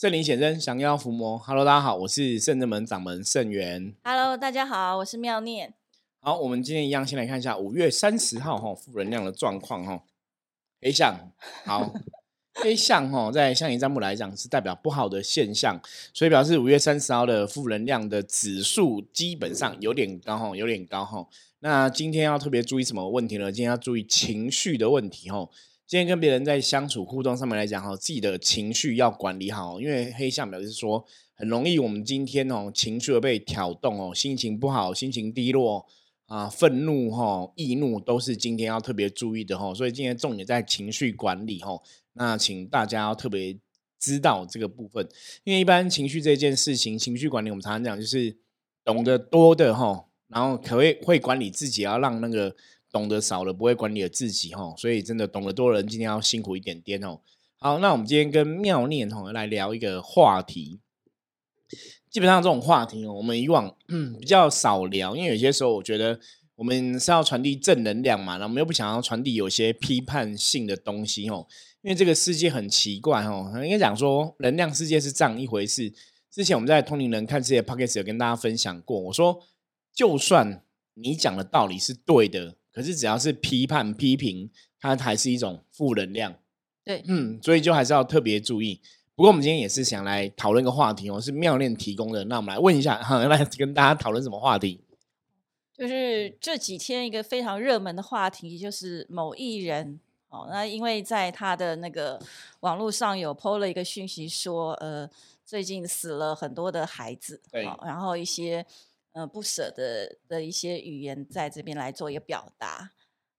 圣灵显真，降妖伏魔。Hello，大家好，我是圣正门掌门圣元。Hello，大家好，我是妙念。好，我们今天一样先来看一下五月三十号哈负能量的状况哈。黑象，好，黑象哈在象棋占卜来讲是代表不好的现象，所以表示五月三十号的负能量的指数基本上有点高哈，有点高哈。那今天要特别注意什么问题呢？今天要注意情绪的问题哈。今天跟别人在相处互动上面来讲哈，自己的情绪要管理好，因为黑象表示说很容易我们今天哦情绪被挑动哦，心情不好、心情低落啊、愤怒哈、易怒都是今天要特别注意的哈。所以今天重点在情绪管理哈，那请大家要特别知道这个部分，因为一般情绪这件事情，情绪管理我们常常讲就是懂得多的哈，然后可会会管理自己，要让那个。懂得少了不会管理了自己哈，所以真的懂得多的人今天要辛苦一点点哦。好，那我们今天跟妙念哈来聊一个话题。基本上这种话题哦，我们以往比较少聊，因为有些时候我觉得我们是要传递正能量嘛，然后我们又不想要传递有些批判性的东西哦。因为这个世界很奇怪哦，应该讲说能量世界是这样一回事。之前我们在通灵人看世界 p o c k e t 有跟大家分享过，我说就算你讲的道理是对的。可是只要是批判批评，它还是一种负能量。对，嗯，所以就还是要特别注意。不过我们今天也是想来讨论一个话题哦，是妙恋提供的。那我们来问一下，哈，来跟大家讨论什么话题？就是这几天一个非常热门的话题，就是某艺人哦，那因为在他的那个网络上有 PO 了一个讯息，说呃，最近死了很多的孩子，对，然后一些。呃，不舍得的一些语言在这边来做一个表达。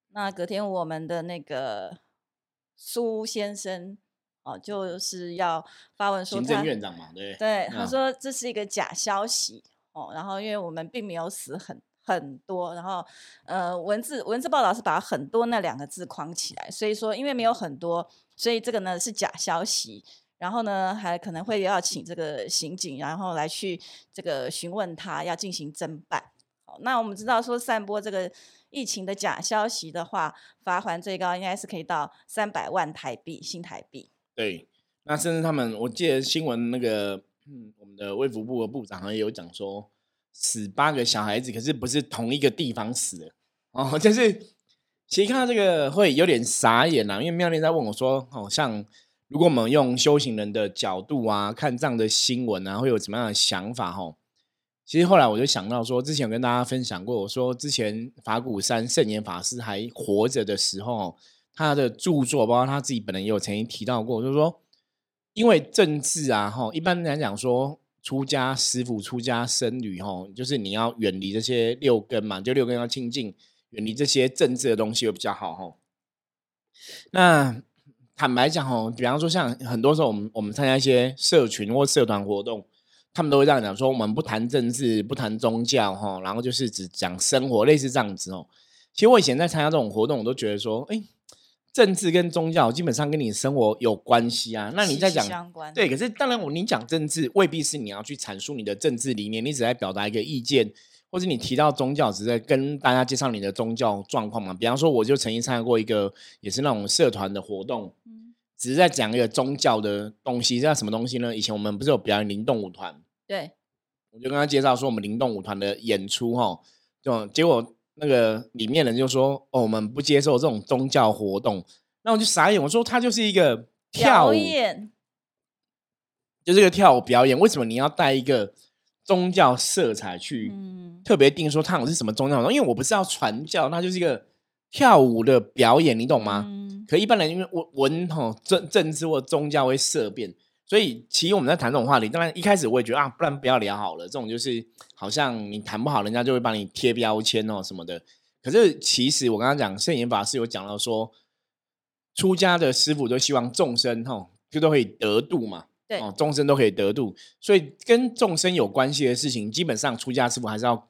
那隔天我们的那个苏先生哦，就是要发文说，行政院长嘛，对对，他说这是一个假消息哦。然后因为我们并没有死很很多，然后呃，文字文字报道是把很多那两个字框起来，所以说因为没有很多，所以这个呢是假消息。然后呢，还可能会要请这个刑警，然后来去这个询问他，要进行侦办。那我们知道说散播这个疫情的假消息的话，罚款最高应该是可以到三百万台币新台币。对，那甚至他们，我记得新闻那个，嗯，我们的卫福部的部长好像有讲说，死八个小孩子，可是不是同一个地方死的哦，就是其实看到这个会有点傻眼呐，因为妙莲在问我说，哦，像。如果我们用修行人的角度啊，看这样的新闻啊，会有什么样的想法？吼，其实后来我就想到说，之前有跟大家分享过，我说之前法鼓山圣严法师还活着的时候，他的著作，包括他自己本人也有曾经提到过，就是说，因为政治啊，吼，一般来讲说，出家师傅、出家僧侣，吼，就是你要远离这些六根嘛，就六根要清净，远离这些政治的东西会比较好，吼。那。坦白讲哦，比方说像很多时候我们我们参加一些社群或社团活动，他们都会这样讲说，我们不谈政治，不谈宗教哈，然后就是只讲生活，类似这样子哦。其实我以前在参加这种活动，我都觉得说，哎，政治跟宗教基本上跟你生活有关系啊。那你在讲对，可是当然我你讲政治未必是你要去阐述你的政治理念，你只在表达一个意见，或者你提到宗教，只是在跟大家介绍你的宗教状况嘛。比方说，我就曾经参加过一个也是那种社团的活动。只是在讲一个宗教的东西，叫什么东西呢？以前我们不是有表演灵动舞团？对，我就跟他介绍说我们灵动舞团的演出哈，就结果那个里面人就说哦，我们不接受这种宗教活动。那我就傻眼，我说他就是一个跳舞，就是个跳舞表演，为什么你要带一个宗教色彩去特别定说它是什么宗教？因为我不是要传教，那就是一个跳舞的表演，你懂吗？可一般人因为文文哈政政治或宗教会色变，所以其实我们在谈这种话题，当然一开始我也觉得啊，不然不要聊好了。这种就是好像你谈不好，人家就会帮你贴标签哦什么的。可是其实我刚刚讲圣严法师有讲到说，出家的师傅都希望众生吼就都可以得度嘛，对哦，众生都可以得度，所以跟众生有关系的事情，基本上出家师傅还是要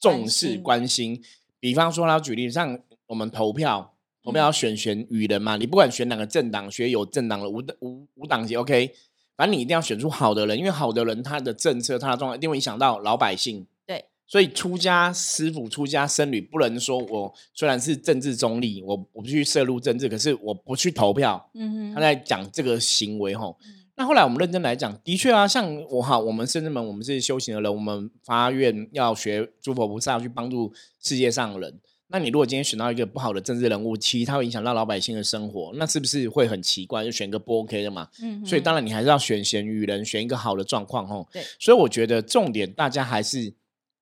重视关心。比方说，他举例像我们投票。投票要选选与人嘛，你不管选哪个政党，选有政党的无无无党籍，OK，反正你一定要选出好的人，因为好的人他的政策、他的状况一定会影响到老百姓。对，所以出家师傅、出家僧侣不能说我虽然是政治中立，我我不去涉入政治，可是我不去投票。嗯哼，他在讲这个行为吼。那后来我们认真来讲，的确啊，像我哈，我们甚至们，我们是修行的人，我们发愿要学诸佛菩萨去帮助世界上的人。那你如果今天选到一个不好的政治人物，其实他会影响到老百姓的生活，那是不是会很奇怪？就选个不 OK 的嘛？嗯所以当然然你还是要选贤与人，选一个好的状况吼。对所以我觉得重点大家还是，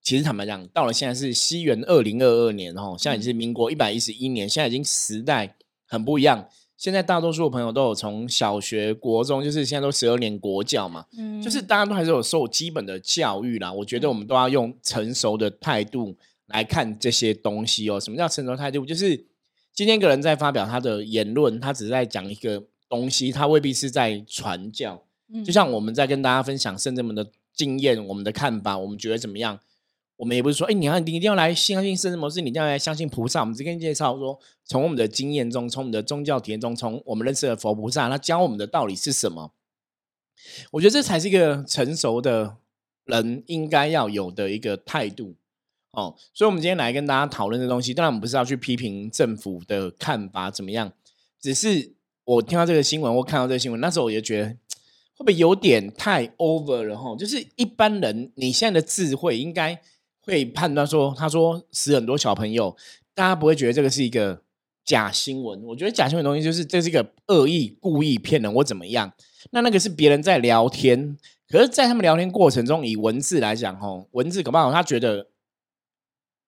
其实坦白讲，到了现在是西元二零二二年吼，现在已经是民国一百一十一年，现在已经时代很不一样。现在大多数的朋友都有从小学、国中，就是现在都十二年国教嘛，嗯就是大家都还是有受基本的教育啦。我觉得我们都要用成熟的态度来看这些东西哦。什么叫成熟态度？就是今天一个人在发表他的言论，他只是在讲一个东西，他未必是在传教。就像我们在跟大家分享圣人们的经验、我们的看法，我们觉得怎么样？我们也不是说，哎、你要你一定要来相信圣人模式，你一定要来相信菩萨。我们只跟你介绍说，从我们的经验中，从我们的宗教体验中，从我们认识的佛菩萨，他教我们的道理是什么？我觉得这才是一个成熟的人应该要有的一个态度哦。所以，我们今天来跟大家讨论这东西，当然我们不是要去批评政府的看法怎么样，只是我听到这个新闻，或看到这个新闻，那时候我就觉得会不会有点太 over 了哈？就是一般人你现在的智慧应该会判断说，他说死很多小朋友，大家不会觉得这个是一个假新闻。我觉得假新闻的东西就是这是一个恶意、故意骗人或怎么样。那那个是别人在聊天，可是，在他们聊天过程中，以文字来讲，吼，文字搞不好他觉得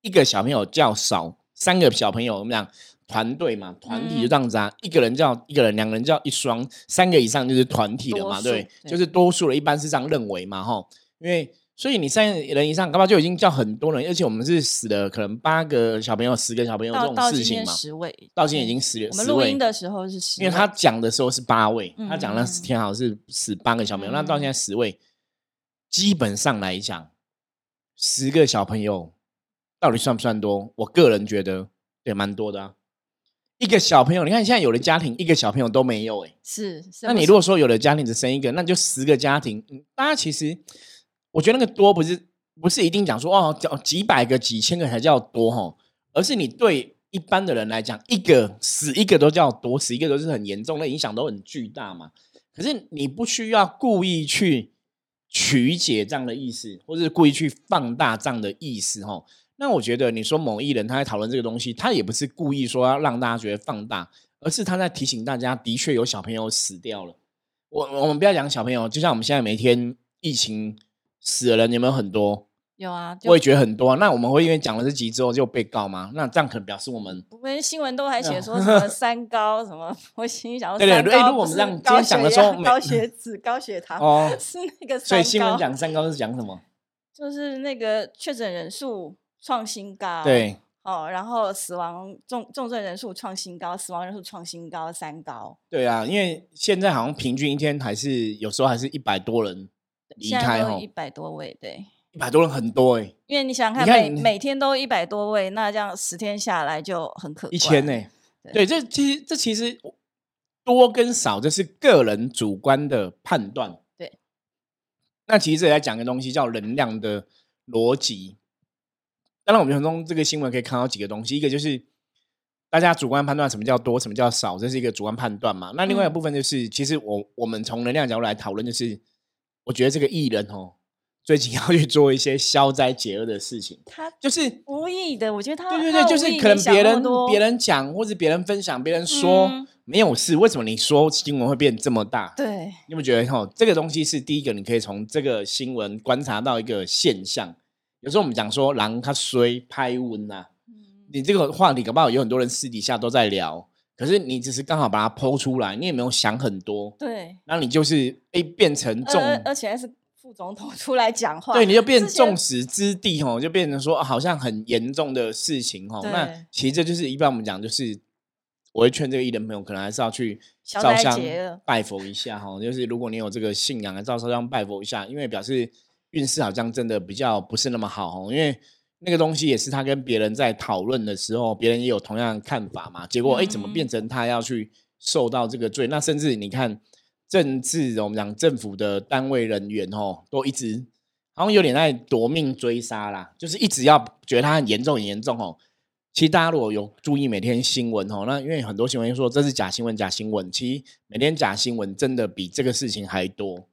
一个小朋友较少，三个小朋友我们讲团队嘛，团体就这样子啊，一个人叫一个人，两个人叫一双，三个以上就是团体了嘛，对，对就是多数了，一般是这样认为嘛，吼，因为。所以你三人以上，搞不好就已经叫很多人，而且我们是死了可能八个小朋友、十个小朋友这到种事情嘛。十位，到今天已对经死了，我们录音的时候是十，因为他讲的时候是八位，嗯。他讲那十天好像是死八个小朋友，那到现在十位，基本上来讲，十个小朋友到底算不算多？我个人觉得也蛮多的啊。一个小朋友，你看现在有的家庭一个小朋友都没有、哎，是，那你如果说有的家庭只生一个，那就十个家庭，嗯大家其实我觉得那个多不是不是一定讲说哦叫几百个几千个才叫多哈，而是你对一般的人来讲，一个死一个都叫多，死一个都是很严重，那影响都很巨大嘛。可是你不需要故意去曲解这样的意思，或是故意去放大这样的意思哈。那我觉得你说某艺人他在讨论这个东西，他也不是故意说要让大家觉得放大，而是他在提醒大家，的确有小朋友死掉了。我我们不要讲小朋友，就像我们现在每天疫情死的人有没有很多？有啊，我也觉得很多啊。那我们会因为讲了这集之后就被告吗？那这样可能表示我们我们新闻都还写说什么 三高什么，我心里想说对对对哎如果我们这样今高天讲的血时候高血脂、高血糖，哦，是那个所以新闻讲三高是讲什么？就是那个确诊人数创新高，对，哦，然后死亡重重症人数创新高，死亡人数创新高，三高对啊，因为现在好像平均一天还是有时候还是一百多人离现开一，百多位，对。一百多人很多哎、因为你想想看，看每每天都一百多位，那这样十天下来就很可观。一千呢、对对，这其实这其实多跟少，这是个人主观的判断。对，那其实这里在讲个东西叫能量的逻辑。当然，我们从中这个新闻可以看到几个东西，一个就是大家主观判断什么叫多，什么叫少，这是一个主观判断嘛。那另外一嗯部分就是，其实我我们从能量角度来讨论，就是我觉得这个艺人哦，最近 要去做一些消灾解厄的事情，他就是无意的，我觉得他对对对，就是可能别人别人讲或者别人分享，别人说、嗯没有事，为什么你说新闻会变这么大？对你有没有觉得哈，这个东西是第一个，你可以从这个新闻观察到一个现象。有时候我们讲说狼它衰拍温呐，嗯你这个话题搞不好有很多人私底下都在聊，可是你只是刚好把它剖出来，你也没有想很多，对，那你就是哎变成重而而且还是副总统 出来讲话，对，你就变众矢之的哦，就变成说、啊好像很严重的事情哦。那其实这就是一般我们讲，就是我会劝这个艺人朋友，可能还是要去烧香拜佛一下哈。就是如果你有这个信仰，还是要烧香拜佛一下，因为表示运势好像真的比较不是那么好哦。因为那个东西也是他跟别人在讨论的时候，别人也有同样的看法嘛。结果哎，诶怎么嗯变成他要去受到这个罪？那甚至你看政治，我们讲政府的单位人员哦，都一直好像有点在夺命追杀啦，就是一直要觉得他很严重很严重哦。其实大家如果有注意每天新闻哦，那因为很多新闻说这是假新闻，假新闻，其实每天假新闻真的比这个事情还多。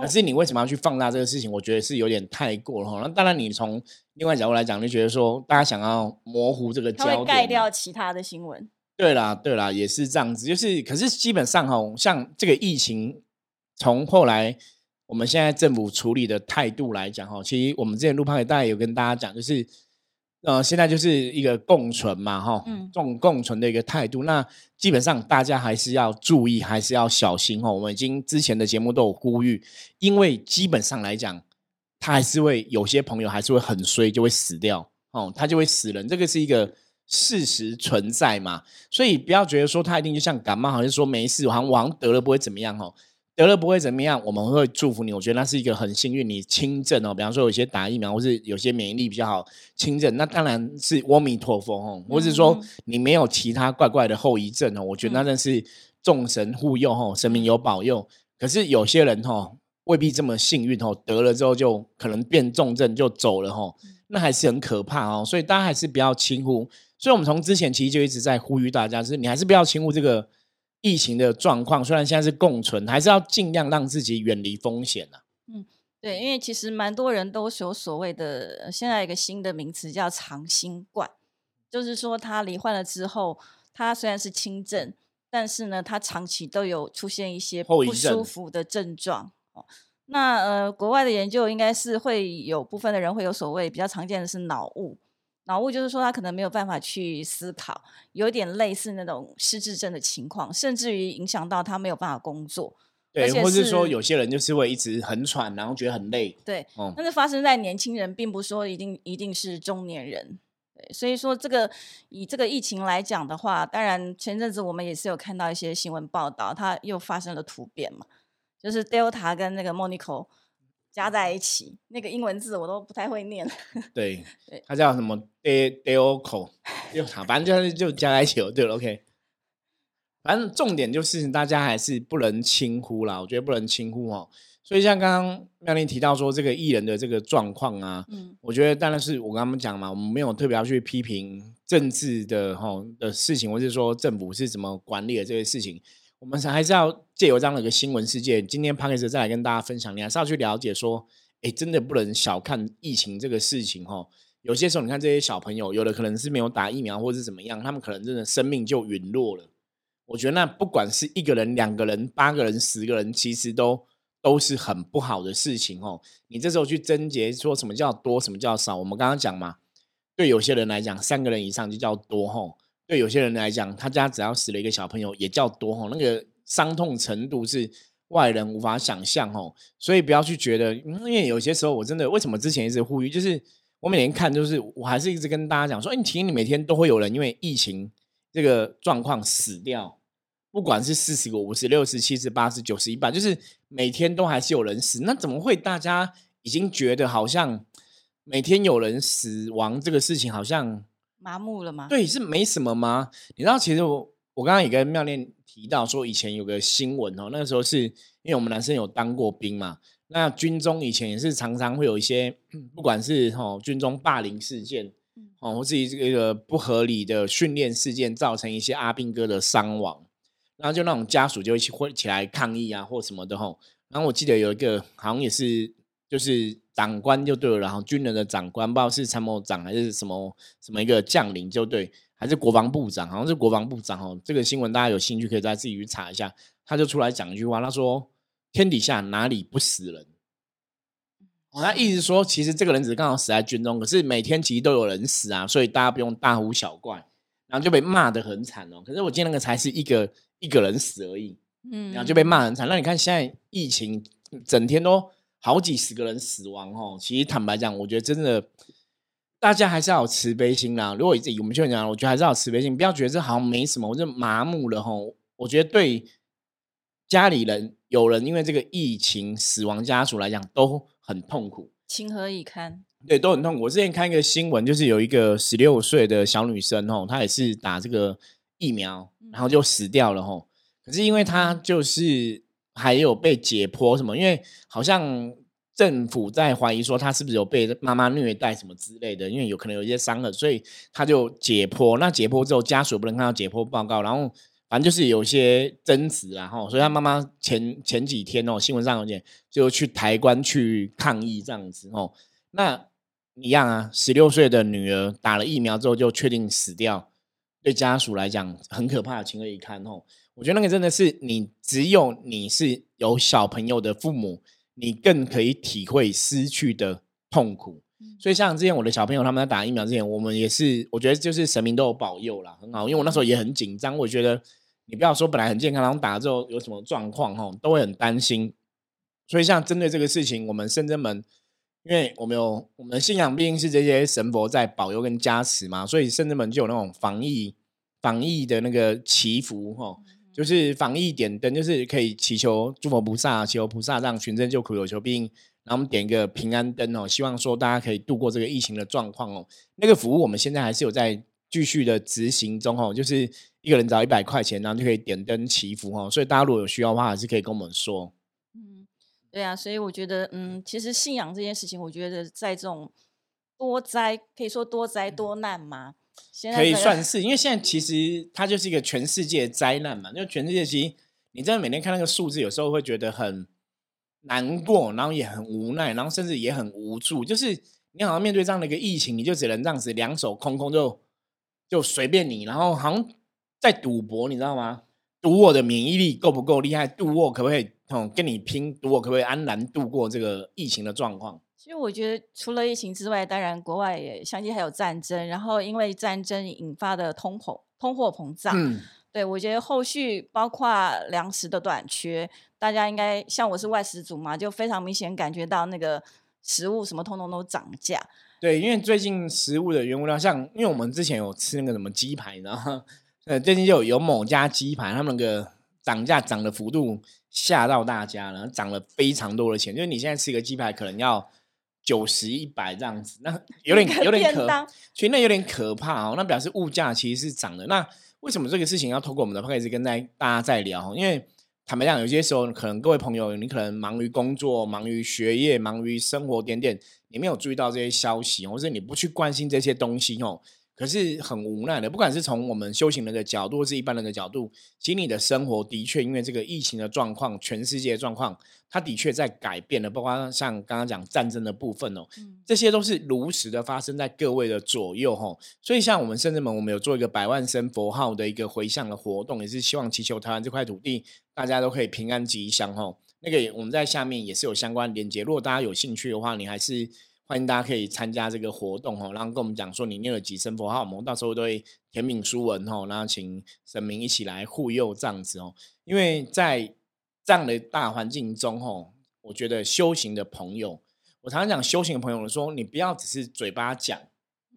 可是你为什么要去放大这个事情？我觉得是有点太过了哈。那当然，你从另外角度来讲，就觉得说大家想要模糊这个焦点，盖掉其他的新闻。对啦，对啦，也是这样子。就是，可是基本上哈，像这个疫情，从后来我们现在政府处理的态度来讲哈，其实我们之前录拍大概有跟大家讲，就是。呃，现在就是一个共存嘛，哈，这种共存的一个态度。那基本上大家还是要注意，还是要小心哈。我们已经之前的节目都有呼吁，因为基本上来讲，他还是会有些朋友还是会很衰，就会死掉哦，他就会死人，这个是一个事实存在嘛。所以不要觉得说他一定就像感冒，好像说没事，好像我好像得了不会怎么样哦。得了不会怎么样，我们会祝福你。我觉得那是一个很幸运，你轻症哦。比方说，有些打疫苗，或是有些免疫力比较好，轻症，那当然是阿弥陀佛哦。或是说你没有其他怪怪的后遗症哦，我觉得那真是众神护佑哦，神明有保佑。可是有些人哦，未必这么幸运哦，得了之后就可能变重症就走了哦，那还是很可怕哦。所以大家还是不要轻忽。所以我们从之前其实就一直在呼吁大家，就是你还是不要轻忽这个。疫情的状况虽然现在是共存，还是要尽量让自己远离风险呐。嗯，对，因为其实蛮多人都有所谓的，现在一个新的名词叫长新冠，就是说他罹患了之后，他虽然是轻症，但是呢，他长期都有出现一些不舒服的症状。哦，那呃，国外的研究应该是会有部分的人会有所谓比较常见的是脑雾。脑雾就是说他可能没有办法去思考，有点类似那种失智症的情况，甚至于影响到他没有办法工作。对，或是说有些人就是会一直很喘，然后觉得很累。对，但是发生在年轻人，并不说一定一定是中年人。对，所以说这个以这个疫情来讲的话，当然前阵子我们也是有看到一些新闻报道，它又发生了突变嘛，就是 Delta 跟那个 Monaco。加在一起，那个英文字我都不太会念。对，它叫什么 d d o c o 就好，反正就是就加在一起了。对，OK。反正重点就是大家还是不能轻忽啦，我觉得不能轻忽哦。所以像刚刚妙玲提到说这个艺人的这个状况啊，嗯，我觉得当然是我跟他们讲嘛，我们没有特别要去批评政治的哈的事情，或是说政府是怎么管理的这些事情。我们还是要借由这样的一个新闻事件，今天 p a r k e 再来跟大家分享。你还是要去了解说，哎，真的不能小看疫情这个事情哦。有些时候，你看这些小朋友，有的可能是没有打疫苗，或是怎么样，他们可能真的生命就陨落了。我觉得那不管是一个人、两个人、八个人、十个人，其实都都是很不好的事情哦。你这时候去贞结说什么叫多，什么叫少？我们刚刚讲嘛，对有些人来讲，三个人以上就叫多吼。对有些人来讲，他家只要死了一个小朋友，也叫多吼，那个伤痛程度是外人无法想象吼。所以不要去觉得，因为有些时候我真的为什么之前一直呼吁，就是我每天看，就是我还是一直跟大家讲说，哎，其实你每天都会有人因为疫情这个状况死掉，不管是四十个、五十、六十、七十、八十、九十、一百，就是每天都还是有人死。那怎么会大家已经觉得好像每天有人死亡这个事情好像？麻木了吗？对，是没什么吗？你知道，其实我我刚刚也跟妙念提到说，以前有个新闻哦，那个时候是因为我们男生有当过兵嘛，那军中以前也是常常会有一些，不管是哦军中霸凌事件，哦，或是这个不合理的训练事件，造成一些阿兵哥的伤亡，然后就那种家属就会起会起来抗议啊，或什么的吼。然后我记得有一个好像也是。就是长官就对了，然后军人的长官，不知道是参谋长还是什么什么一个将领就对，还是国防部长，好像是国防部长哦。这个新闻大家有兴趣可以再自己去查一下。他就出来讲一句话，他说：“天底下哪里不死人？”哦，他意思说，其实这个人只是刚好死在军中，可是每天其实都有人死啊，所以大家不用大呼小怪，然后就被骂的很惨哦。可是我见那个才是一个一个人死而已，嗯，然后就被骂很惨。那你看现在疫情整天都。好几十个人死亡哦，其实坦白讲，我觉得真的，大家还是要有慈悲心啦。如果以我们就讲，我觉得还是要有慈悲心，不要觉得这好像没什么，我就麻木了吼。我觉得对家里人有人因为这个疫情死亡家属来讲都很痛苦，情何以堪？对，都很痛苦。我之前看一个新闻，就是有一个十六岁的小女生吼，她也是打这个疫苗，然后就死掉了吼。可是因为她就是。还有被解剖什么？因为好像政府在怀疑说他是不是有被妈妈虐待什么之类的，因为有可能有一些伤痕，所以他就解剖。那解剖之后，家属不能看到解剖报告，然后反正就是有些争执然后所以他妈妈前前几天哦，新闻上有点就去抬棺去抗议这样子哦。那一样啊，十六岁的女儿打了疫苗之后就确定死掉，对家属来讲很可怕，情何以堪哦。我觉得那个真的是你只有你是有小朋友的父母。你更可以体会失去的痛苦，所以像之前我的小朋友他们在打疫苗之前，我们也是，我觉得就是神明都有保佑啦，很好。因为我那时候也很紧张，我觉得你不要说本来很健康，然后打了之后有什么状况哈，都会很担心。所以像针对这个事情，我们深圳门，因为我们有我们的信仰毕竟是这些神佛在保佑跟加持嘛，所以深圳门就有那种防疫防疫的那个祈福哈。就是防疫点灯，就是可以祈求诸佛菩萨，祈求菩萨让群生救苦，有求必应。然后我们点一个平安灯哦，希望说大家可以度过这个疫情的状况哦。那个服务我们现在还是有在继续的执行中哦，就是一个人找一百块钱，然后就可以点灯祈福哦。所以大家如果有需要的话，还是可以跟我们说。嗯，对啊，所以我觉得，嗯，其实信仰这件事情，我觉得在这种多灾，可以说多灾多难吗？可以算是，因为现在其实它就是一个全世界灾难嘛。就全世界，其实你真的每天看那个数字，有时候会觉得很难过，然后也很无奈，然后甚至也很无助。就是你好像面对这样的一个疫情，你就只能这样子两手空空，就就随便你，然后好像在赌博，你知道吗？赌我的免疫力够不够厉害？赌我可不可以哦跟你拼？赌我可不可以安然度过这个疫情的状况？其实我觉得，除了疫情之外，当然国外也相信还有战争，然后因为战争引发的通膨、通货膨胀。嗯，对我觉得后续包括粮食的短缺，大家应该像我是外食族嘛，就非常明显感觉到那个食物什么通通都涨价。对，因为最近食物的原物料，像因为我们之前有吃那个什么鸡排，然后呃最近就有某家鸡排，他们那个涨价涨的幅度吓到大家了，涨了非常多的钱，就是你现在吃一个鸡排可能要。九十一百这样子，那 有点有点可，其实那有点可怕哦。那表示物价其实是涨的。那为什么这个事情要透过我们的 p o d 跟大大家在聊？因为坦白讲，有些时候可能各位朋友，你可能忙于工作、忙于学业、忙于生活点点，你没有注意到这些消息，或者你不去关心这些东西哦。可是很无奈的，不管是从我们修行人的角度，或是一般人的角度，其实你的生活的确因为这个疫情的状况，全世界的状况，它的确在改变了。包括像刚刚讲战争的部分哦，这些都是如实的发生在各位的左右哈。所以像我们甚至门，我们有做一个百万声佛号的一个回向的活动，也是希望祈求台湾这块土地，大家都可以平安吉祥哈。那个我们在下面也是有相关连接，如果大家有兴趣的话，你还是。欢迎大家可以参加这个活动哦，然后跟我们讲说你念了几声佛号，我们到时候都会填名书文哦，然后请神明一起来护佑这样子哦。因为在这样的大环境中哦，我觉得修行的朋友，我常常讲修行的朋友说，你不要只是嘴巴讲，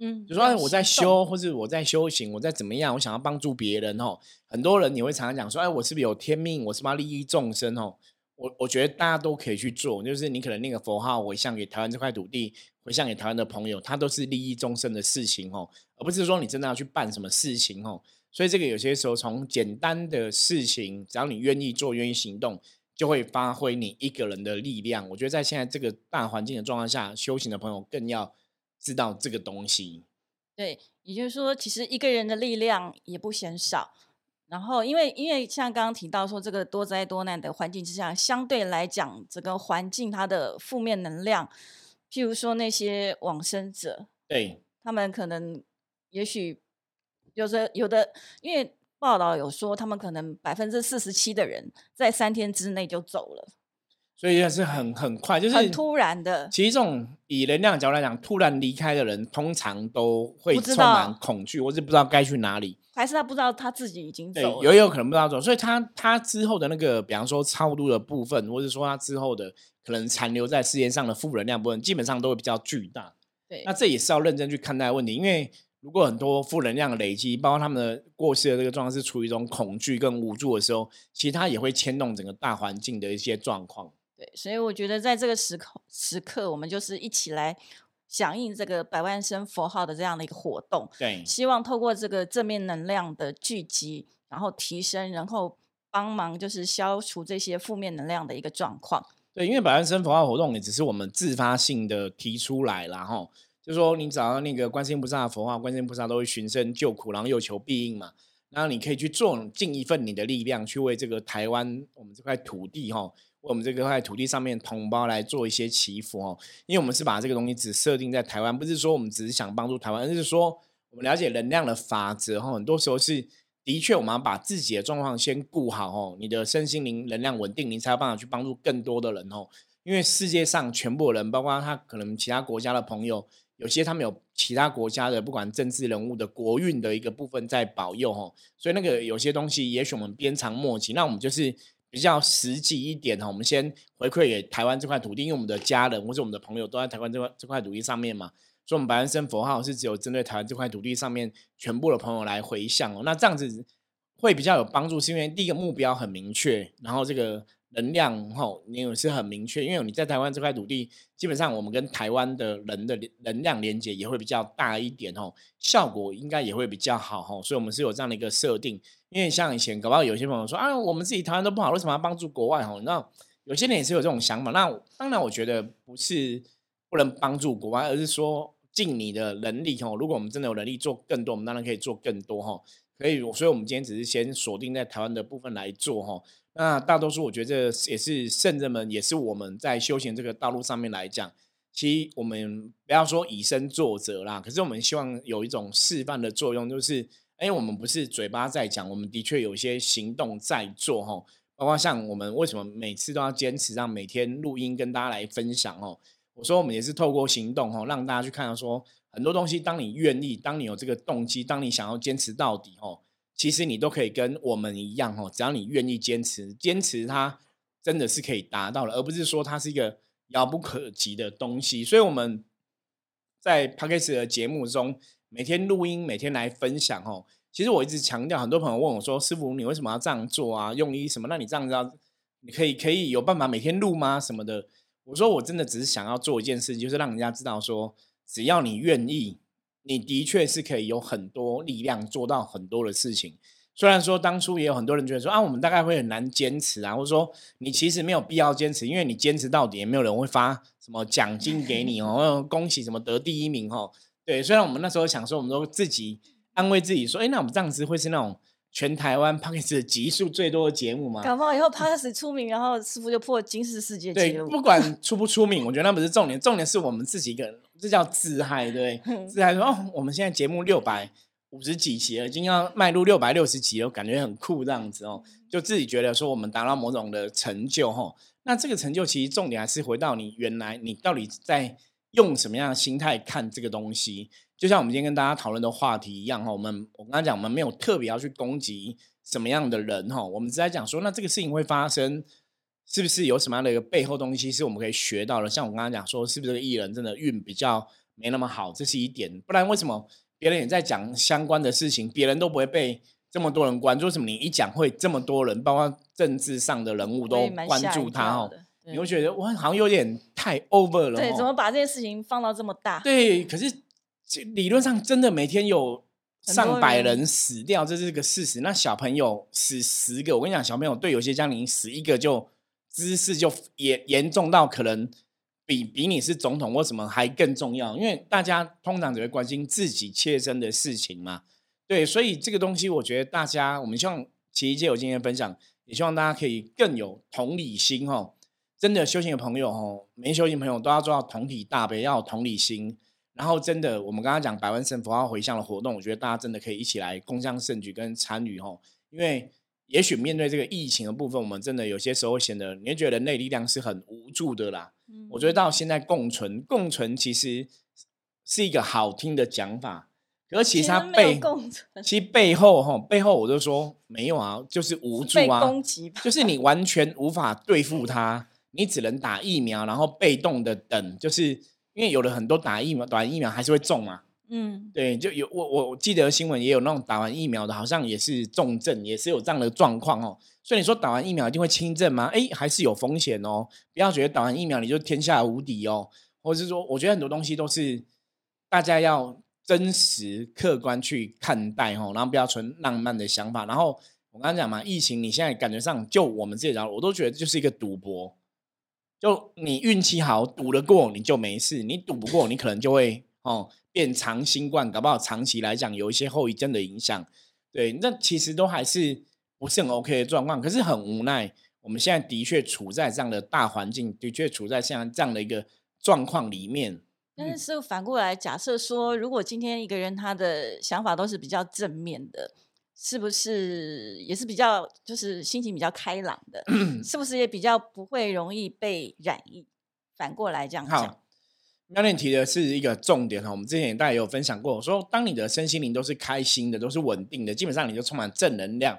嗯，就说我在修，或者我在修行，我在怎么样，我想要帮助别人哦。很多人你会常常讲说，哎，我是不是有天命？我是不是要利益众生哦？我我觉得大家都可以去做，就是你可能那个佛号回向给台湾这块土地，回向给台湾的朋友，它都是利益众生的事情哦，而不是说你真的要去办什么事情哦。所以这个有些时候从简单的事情，只要你愿意做、愿意行动，就会发挥你一个人的力量。我觉得在现在这个大环境的状况下，修行的朋友更要知道这个东西。对，也就是说，其实一个人的力量也不嫌少。然后，因为因为像刚刚提到说，这个多灾多难的环境之下，相对来讲，整个环境它的负面能量，譬如说那些往生者，对，他们可能也许有的有的，因为报道有说，他们可能百分之四十七的人在三天之内就走了。所以也是很很快，就是很突然的。其实这种以能量角度来讲，突然离开的人，通常都会充满恐惧，或是不知道该去哪里。还是他不知道他自己已经走，有也有可能不知道走。所以他他之后的那个，比方说超度的部分，或者说他之后的可能残留在世界上的负能量部分，基本上都会比较巨大。对，那这也是要认真去看待问题，因为如果很多负能量的累积，包括他们的过世的这个状况是处于一种恐惧跟无助的时候，其实它也会牵动整个大环境的一些状况。对，所以我觉得在这个时刻时刻，我们就是一起来响应这个百万声佛号的这样的一个活动。对，希望透过这个正面能量的聚集，然后提升，然后帮忙就是消除这些负面能量的一个状况。对，因为百万生佛号活动也只是我们自发性的提出来然后就说你找到那个观世音菩萨的佛号，观世音菩萨都会寻声救苦，然后又求必应嘛。然后你可以去做尽一份你的力量，去为这个台湾我们这块土地哈，为我们这块土地上面同胞来做一些祈福哦。因为我们是把这个东西只设定在台湾，不是说我们只是想帮助台湾，而是说我们了解能量的法则哈。很多时候是的确我们要把自己的状况先顾好哦，你的身心灵能量稳定，你才有办法去帮助更多的人哦。因为世界上全部人，包括他可能其他国家的朋友。有些他们有其他国家的不管政治人物的国运的一个部分在保佑哦，所以那个有些东西也许我们鞭长莫及，那我们就是比较实际一点哈，我们先回馈给台湾这块土地，因为我们的家人或者我们的朋友都在台湾这块这块土地上面嘛，所以我们白安生佛号是只有针对台湾这块土地上面全部的朋友来回向哦，那这样子会比较有帮助，是因为第一个目标很明确，然后这个。能量吼，你也是很明确，因为你在台湾这块土地，基本上我们跟台湾的人的能量连接也会比较大一点吼，效果应该也会比较好吼，所以我们是有这样的一个设定。因为像以前搞不好有些朋友说啊，我们自己台湾都不好，为什么要帮助国外吼？那有些人也是有这种想法。那当然，我觉得不是不能帮助国外，而是说尽你的能力哈。如果我们真的有能力做更多，我们当然可以做更多哈。可以，所以我们今天只是先锁定在台湾的部分来做哈。那大多数我觉得也是圣人们，也是我们在修行这个道路上面来讲，其实我们不要说以身作则啦，可是我们希望有一种示范的作用，就是哎，我们不是嘴巴在讲，我们的确有一些行动在做哈。包括像我们为什么每次都要坚持让每天录音跟大家来分享哦？我说我们也是透过行动哦，让大家去看到说很多东西，当你愿意，当你有这个动机，当你想要坚持到底哦。其实你都可以跟我们一样哦，只要你愿意坚持，坚持它真的是可以达到的，而不是说它是一个遥不可及的东西。所以我们在 p a c k a g e 的节目中，每天录音，每天来分享哦。其实我一直强调，很多朋友问我说：“师傅，你为什么要这样做啊？用意什么？那你这样子，你可以可以有办法每天录吗？什么的？”我说：“我真的只是想要做一件事，就是让人家知道说，只要你愿意。”你的确是可以有很多力量做到很多的事情。虽然说当初也有很多人觉得说啊，我们大概会很难坚持啊，或者说你其实没有必要坚持，因为你坚持到底也没有人会发什么奖金给你哦，恭喜什么得第一名哦。对，虽然我们那时候想说，我们都自己安慰自己说，哎，那我们这样子会是那种。全台湾 p o d c a s 集数最多的节目吗？搞不好以后 p o d c a s 出名，然后师傅就破金氏世界纪录。对，不管出不出名，我觉得那不是重点，重点是我们自己一个人，这叫自嗨，对 自嗨说哦，我们现在节目六百五十几集了，已经要迈入六百六十集了，感觉很酷这样子哦，就自己觉得说我们达到某种的成就哈。那这个成就其实重点还是回到你原来你到底在用什么样的心态看这个东西。就像我们今天跟大家讨论的话题一样哈，我们我刚刚讲，我们没有特别要去攻击什么样的人哈，我们只在讲说，那这个事情会发生，是不是有什么样的一个背后东西是我们可以学到的？像我刚刚讲说，是不是这个艺人真的运比较没那么好，这是一点。不然为什么别人也在讲相关的事情，别人都不会被这么多人关注？为什么你一讲会这么多人，包括政治上的人物都关注他哦？你会觉得我好像有点太 over 了。对，怎么把这件事情放到这么大？对，可是。理论上真的每天有上百人死掉，这是个事实。那小朋友死十个，我跟你讲，小朋友对有些家庭死一个就姿势就严严重到可能比比你是总统或什么还更重要，因为大家通常只会关心自己切身的事情嘛。对，所以这个东西我觉得大家，我们希望奇一借有今天分享，也希望大家可以更有同理心哦。真的修行的朋友哦，没修行朋友都要做到同体大悲，要有同理心。然后真的，我们刚刚讲百万圣佛号回向的活动，我觉得大家真的可以一起来共襄盛举跟参与哦。因为也许面对这个疫情的部分，我们真的有些时候显得你会觉得人类力量是很无助的啦。我觉得到现在共存，共存其实是一个好听的讲法，可是其实它背其实背后哈背后我就说没有啊，就是无助啊，就是你完全无法对付它，你只能打疫苗，然后被动的等，就是。因为有的很多打疫苗，打完疫苗还是会中嘛。嗯，对，就有我我记得新闻也有那种打完疫苗的，好像也是重症，也是有这样的状况哦。所以你说打完疫苗一定会轻症吗？哎，还是有风险哦。不要觉得打完疫苗你就天下无敌哦，或者是说，我觉得很多东西都是大家要真实客观去看待哦，然后不要存浪漫的想法。然后我刚刚讲嘛，疫情你现在感觉上就我们这条，我都觉得就是一个赌博。就你运气好，赌得过你就没事；你赌不过，你可能就会哦变长新冠，搞不好长期来讲有一些后遗症的影响。对，那其实都还是不是很 OK 的状况。可是很无奈，我们现在的确处在这样的大环境，的确处在像这样的一个状况里面。但是反过来假设说，如果今天一个人他的想法都是比较正面的。是不是也是比较就是心情比较开朗的？是不是也比较不会容易被染疫？反过来这样讲，妙念提的是一个重点哈。我们之前也大家有分享过，说当你的身心灵都是开心的，都是稳定的，基本上你就充满正能量。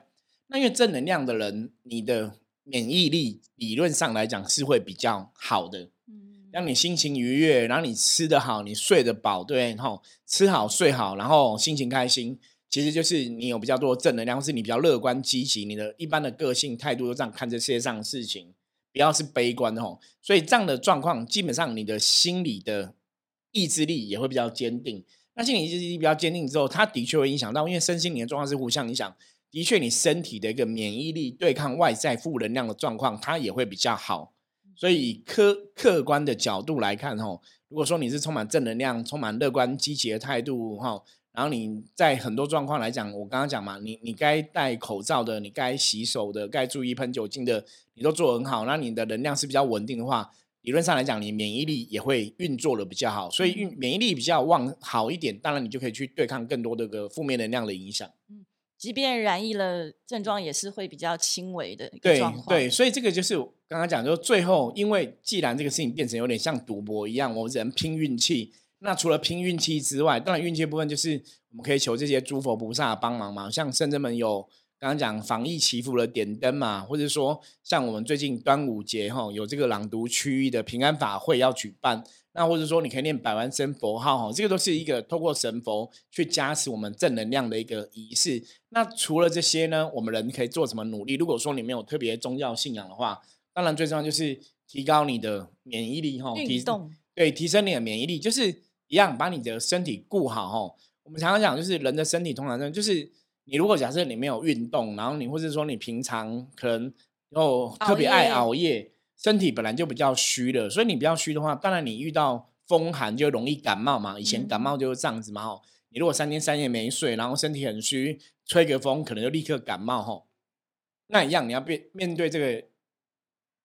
那因为正能量的人，你的免疫力理论上来讲是会比较好的。嗯，让你心情愉悦，然后你吃得好，你睡得饱，对，然后吃好睡好，然后心情开心。其实就是你有比较多正能量，或是你比较乐观积极，你的一般的个性态度都这样看这世界上的事情，不要是悲观的吼。所以这样的状况，基本上你的心理的意志力也会比较坚定。那心理意志力比较坚定之后，它的确会影响到，因为身心灵的状况是互相影响。的确，你身体的一个免疫力对抗外在负能量的状况，它也会比较好。所以客客观的角度来看吼，如果说你是充满正能量、充满乐观积极的态度哈。然后你在很多状况来讲，我刚刚讲嘛，你你该戴口罩的，你该洗手的，该注意喷酒精的，你都做很好。那你的能量是比较稳定的话，理论上来讲，你免疫力也会运作的比较好。所以运免疫力比较旺好一点，当然你就可以去对抗更多的个负面能量的影响。嗯，即便染疫了，症状也是会比较轻微的一个状况。对，所以这个就是刚刚讲，就最后，因为既然这个事情变成有点像赌博一样，我们只能拼运气。那除了拼运气之外，当然运气部分就是我们可以求这些诸佛菩萨帮忙嘛。像圣真门有刚刚讲防疫祈福的点灯嘛，或者说像我们最近端午节哈有这个朗读区域的平安法会要举办，那或者说你可以念百万声佛号哈，这个都是一个透过神佛去加持我们正能量的一个仪式。那除了这些呢，我们人可以做什么努力？如果说你没有特别宗教信仰的话，当然最重要就是提高你的免疫力哈，运动对提升你的免疫力就是。一样把你的身体顾好哦。我们常常讲，就是人的身体通常就是你如果假设你没有运动，然后你或者说你平常可能又特别爱熬夜，身体本来就比较虚的，所以你比较虚的话，当然你遇到风寒就容易感冒嘛。以前感冒就是这样子嘛哦。你如果三天三夜没睡，然后身体很虚，吹个风可能就立刻感冒吼。那一样你要面面对这个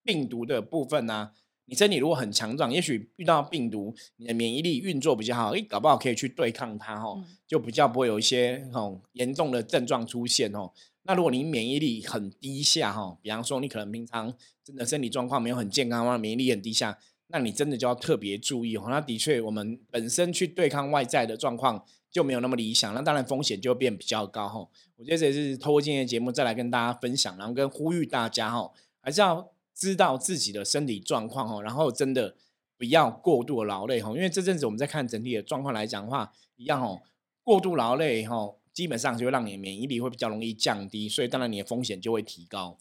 病毒的部分呢？你身体如果很强壮，也许遇到病毒，你的免疫力运作比较好，诶，搞不好可以去对抗它哦，就比较不会有一些哦严重的症状出现哦。那如果你免疫力很低下哈，比方说你可能平常真的身体状况没有很健康，或者免疫力很低下，那你真的就要特别注意哦。那的确，我们本身去对抗外在的状况就没有那么理想，那当然风险就变比较高哈。我觉得这也是透过今天的节目再来跟大家分享，然后跟呼吁大家哈，还是要。知道自己的身体状况哦，然后真的不要过度劳累哈，因为这阵子我们在看整体的状况来讲的话，一样哦，过度劳累哈，基本上就会让你免疫力会比较容易降低，所以当然你的风险就会提高。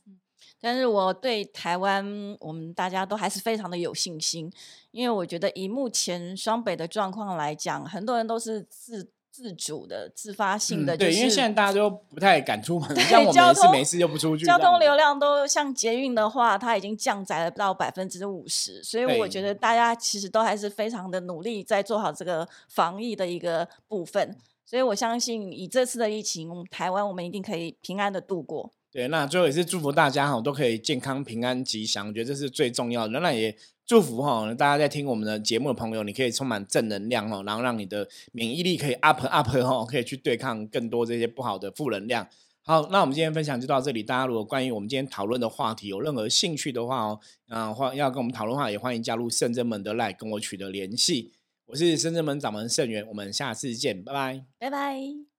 但是我对台湾，我们大家都还是非常的有信心，因为我觉得以目前双北的状况来讲，很多人都是自。自主的、自发性的，对，因为现在大家都不太敢出门，像我们没事没事就不出去。交通流量都像捷运的话，它已经降载了到百分之五十，所以我觉得大家其实都还是非常的努力，在做好这个防疫的一个部分。所以我相信，以这次的疫情，台湾我们一定可以平安的度过。对，那最后也是祝福大家哈，都可以健康、平安、吉祥，我觉得这是最重要的。那也。祝福哈，大家在听我们的节目的朋友，你可以充满正能量哦，然后让你的免疫力可以 up up 哈，可以去对抗更多这些不好的负能量。好，那我们今天分享就到这里。大家如果关于我们今天讨论的话题有任何兴趣的话哦，啊，欢要跟我们讨论的话，也欢迎加入圣真门的 line 跟我取得联系。我是圣真门掌门圣元，我们下次见，拜拜，拜拜。